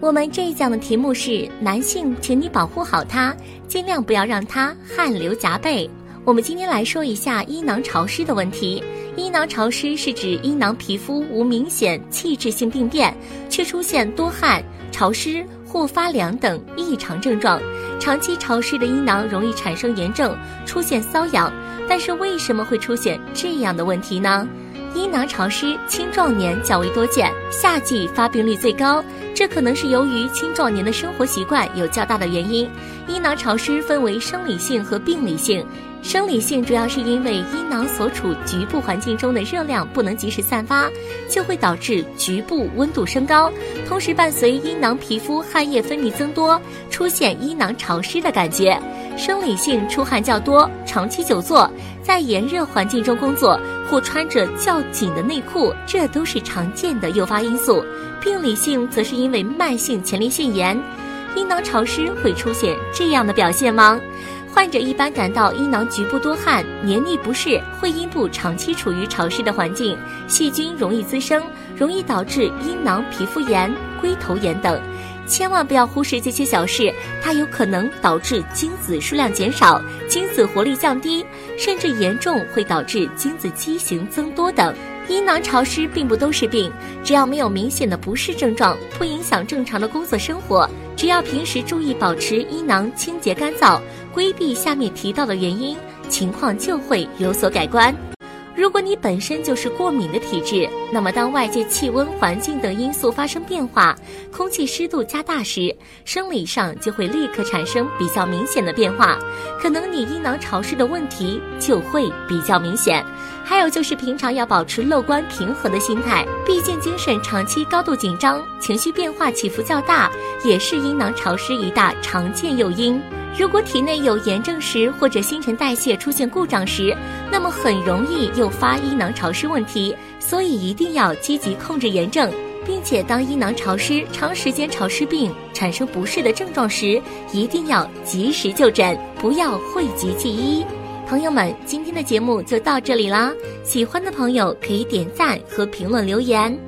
我们这一讲的题目是：男性，请你保护好他，尽量不要让他汗流浃背。我们今天来说一下阴囊潮湿的问题。阴囊潮湿是指阴囊皮肤无明显器质性病变，却出现多汗、潮湿或发凉等异常症状。长期潮湿的阴囊容易产生炎症，出现瘙痒。但是为什么会出现这样的问题呢？阴囊潮湿，青壮年较为多见，夏季发病率最高。这可能是由于青壮年的生活习惯有较大的原因。阴囊潮湿分为生理性和病理性。生理性主要是因为阴囊所处局部环境中的热量不能及时散发，就会导致局部温度升高，同时伴随阴囊皮肤汗液分泌增多，出现阴囊潮湿的感觉。生理性出汗较多，长期久坐，在炎热环境中工作或穿着较紧的内裤，这都是常见的诱发因素。病理性则是因为慢性前列腺炎，阴囊潮湿会出现这样的表现吗？患者一般感到阴囊局部多汗、黏腻不适，会阴部长期处于潮湿的环境，细菌容易滋生，容易导致阴囊皮肤炎、龟头炎等。千万不要忽视这些小事，它有可能导致精子数量减少、精子活力降低，甚至严重会导致精子畸形增多等。阴囊潮湿并不都是病，只要没有明显的不适症状，不影响正常的工作生活，只要平时注意保持阴囊清洁干燥，规避下面提到的原因，情况就会有所改观。如果你本身就是过敏的体质，那么当外界气温、环境等因素发生变化，空气湿度加大时，生理上就会立刻产生比较明显的变化，可能你阴囊潮湿的问题就会比较明显。还有就是平常要保持乐观平和的心态，毕竟精神长期高度紧张，情绪变化起伏较大，也是阴囊潮湿一大常见诱因。如果体内有炎症时，或者新陈代谢出现故障时，那么很容易诱发阴囊潮湿问题。所以一定要积极控制炎症，并且当阴囊潮湿、长时间潮湿病产生不适的症状时，一定要及时就诊，不要讳疾忌医。朋友们，今天的节目就到这里啦！喜欢的朋友可以点赞和评论留言。